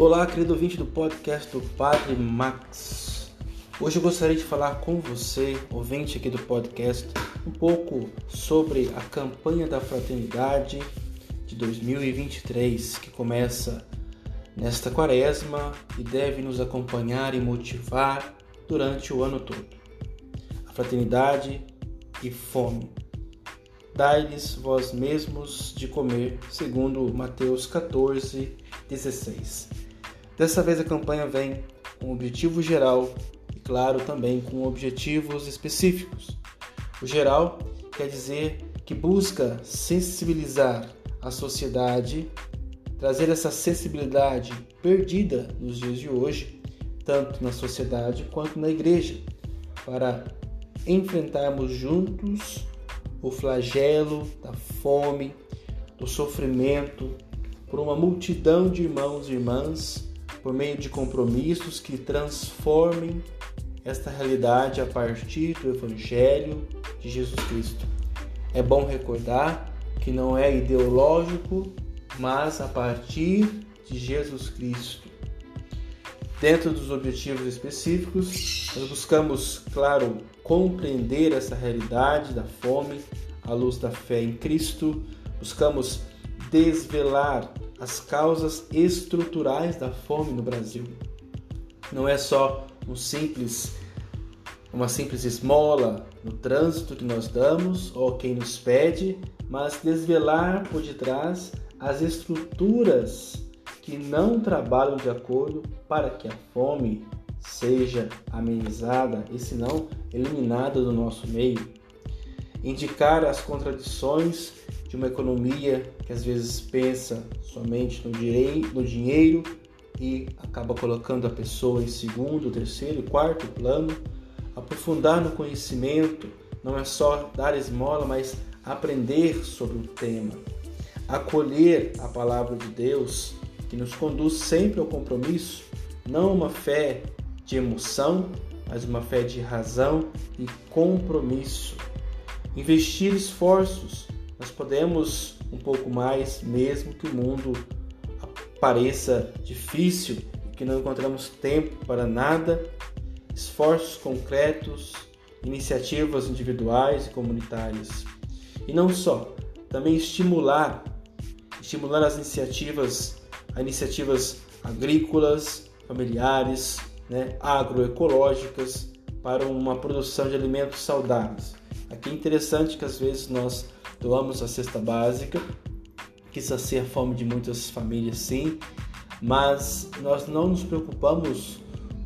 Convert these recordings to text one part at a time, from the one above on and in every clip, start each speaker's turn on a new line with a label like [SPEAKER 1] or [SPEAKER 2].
[SPEAKER 1] Olá, querido ouvinte do podcast do Padre Max. Hoje eu gostaria de falar com você, ouvinte aqui do podcast, um pouco sobre a campanha da fraternidade de 2023, que começa nesta quaresma e deve nos acompanhar e motivar durante o ano todo. A fraternidade e fome. Dai-lhes vós mesmos de comer, segundo Mateus 14, 16. Dessa vez a campanha vem com um objetivo geral e, claro, também com objetivos específicos. O geral quer dizer que busca sensibilizar a sociedade, trazer essa sensibilidade perdida nos dias de hoje, tanto na sociedade quanto na igreja, para enfrentarmos juntos o flagelo da fome, do sofrimento por uma multidão de irmãos e irmãs por meio de compromissos que transformem esta realidade a partir do Evangelho de Jesus Cristo. É bom recordar que não é ideológico, mas a partir de Jesus Cristo. Dentro dos objetivos específicos, nós buscamos, claro, compreender essa realidade da fome à luz da fé em Cristo, buscamos desvelar as causas estruturais da fome no Brasil. Não é só um simples uma simples esmola no trânsito que nós damos ou quem nos pede, mas desvelar por detrás as estruturas que não trabalham de acordo para que a fome seja amenizada e, se não, eliminada do nosso meio. Indicar as contradições de uma economia que às vezes pensa somente no, no dinheiro e acaba colocando a pessoa em segundo, terceiro, quarto plano. Aprofundar no conhecimento não é só dar esmola, mas aprender sobre o tema. Acolher a palavra de Deus, que nos conduz sempre ao compromisso, não uma fé de emoção, mas uma fé de razão e compromisso. Investir esforços nós podemos um pouco mais, mesmo que o mundo pareça difícil que não encontramos tempo para nada, esforços concretos, iniciativas individuais e comunitárias. E não só, também estimular, estimular as iniciativas, as iniciativas agrícolas, familiares, né, agroecológicas para uma produção de alimentos saudáveis. Aqui é interessante que às vezes nós doamos a cesta básica, que sacia a fome de muitas famílias, sim, mas nós não nos preocupamos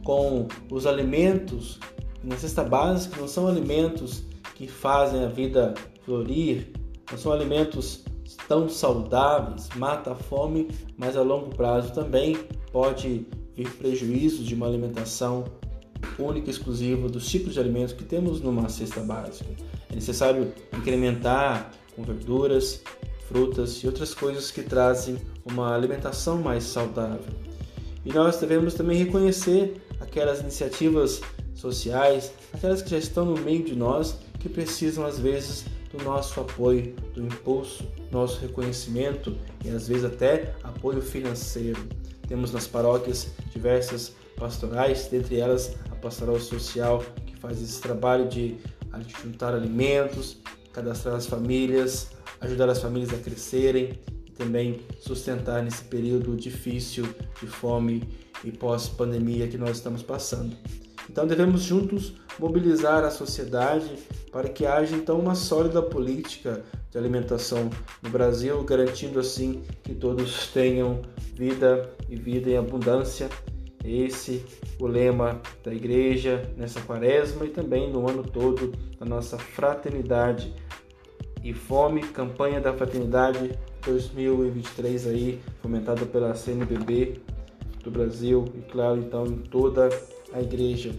[SPEAKER 1] com os alimentos. Na cesta básica, não são alimentos que fazem a vida florir, não são alimentos tão saudáveis, mata a fome, mas a longo prazo também pode vir prejuízo de uma alimentação única e exclusiva dos tipos de alimentos que temos numa cesta básica. É necessário incrementar com verduras, frutas e outras coisas que trazem uma alimentação mais saudável. E nós devemos também reconhecer aquelas iniciativas sociais, aquelas que já estão no meio de nós, que precisam às vezes do nosso apoio, do impulso, nosso reconhecimento e às vezes até apoio financeiro. Temos nas paróquias diversas pastorais, dentre elas pastoral social, que faz esse trabalho de juntar alimentos, cadastrar as famílias, ajudar as famílias a crescerem e também sustentar nesse período difícil de fome e pós-pandemia que nós estamos passando. Então devemos juntos mobilizar a sociedade para que haja então uma sólida política de alimentação no Brasil, garantindo assim que todos tenham vida e vida em abundância. Esse o lema da igreja nessa quaresma e também no ano todo da nossa fraternidade e fome, campanha da fraternidade 2023 aí, fomentada pela CNBB do Brasil e claro, então em toda a igreja.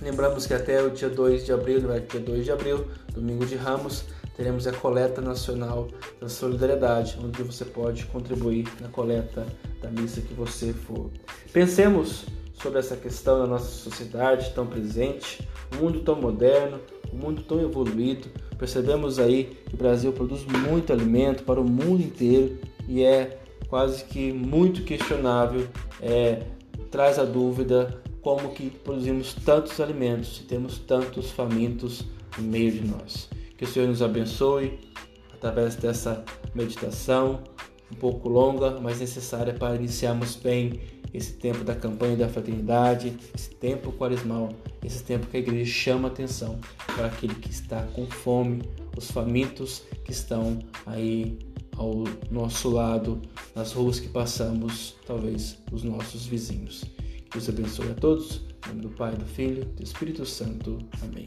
[SPEAKER 1] Lembramos que até o dia 2 de abril, no dia 2 de abril, domingo de Ramos, teremos a coleta nacional da solidariedade, onde você pode contribuir na coleta da missa que você for. Pensemos sobre essa questão na nossa sociedade tão presente, um mundo tão moderno, um mundo tão evoluído. Percebemos aí que o Brasil produz muito alimento para o mundo inteiro e é quase que muito questionável é, traz a dúvida como que produzimos tantos alimentos e temos tantos famintos no meio de nós. Que o Senhor nos abençoe através dessa meditação um pouco longa, mas necessária para iniciarmos bem esse tempo da campanha da fraternidade, esse tempo quaresmal, esse tempo que a igreja chama atenção para aquele que está com fome, os famintos que estão aí ao nosso lado, nas ruas que passamos, talvez os nossos vizinhos. Deus abençoe a todos. Em nome do Pai, do Filho do Espírito Santo. Amém.